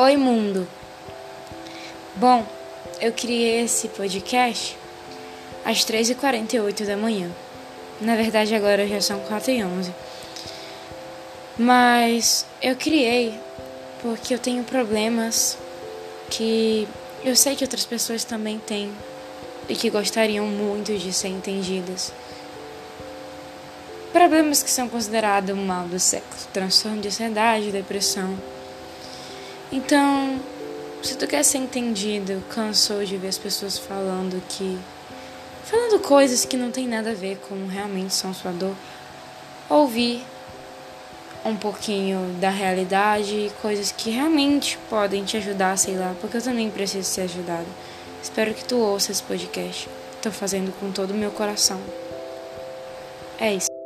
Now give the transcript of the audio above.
Oi, mundo! Bom, eu criei esse podcast às 3h48 da manhã. Na verdade, agora já são 4h11. Mas eu criei porque eu tenho problemas que eu sei que outras pessoas também têm e que gostariam muito de ser entendidas. Problemas que são considerados um mal do século, transtorno de ansiedade, depressão. Então, se tu quer ser entendido, cansou de ver as pessoas falando que. falando coisas que não tem nada a ver com realmente são sua dor, ouvir um pouquinho da realidade coisas que realmente podem te ajudar, sei lá, porque eu também preciso ser ajudado. Espero que tu ouça esse podcast. Estou fazendo com todo o meu coração. É isso.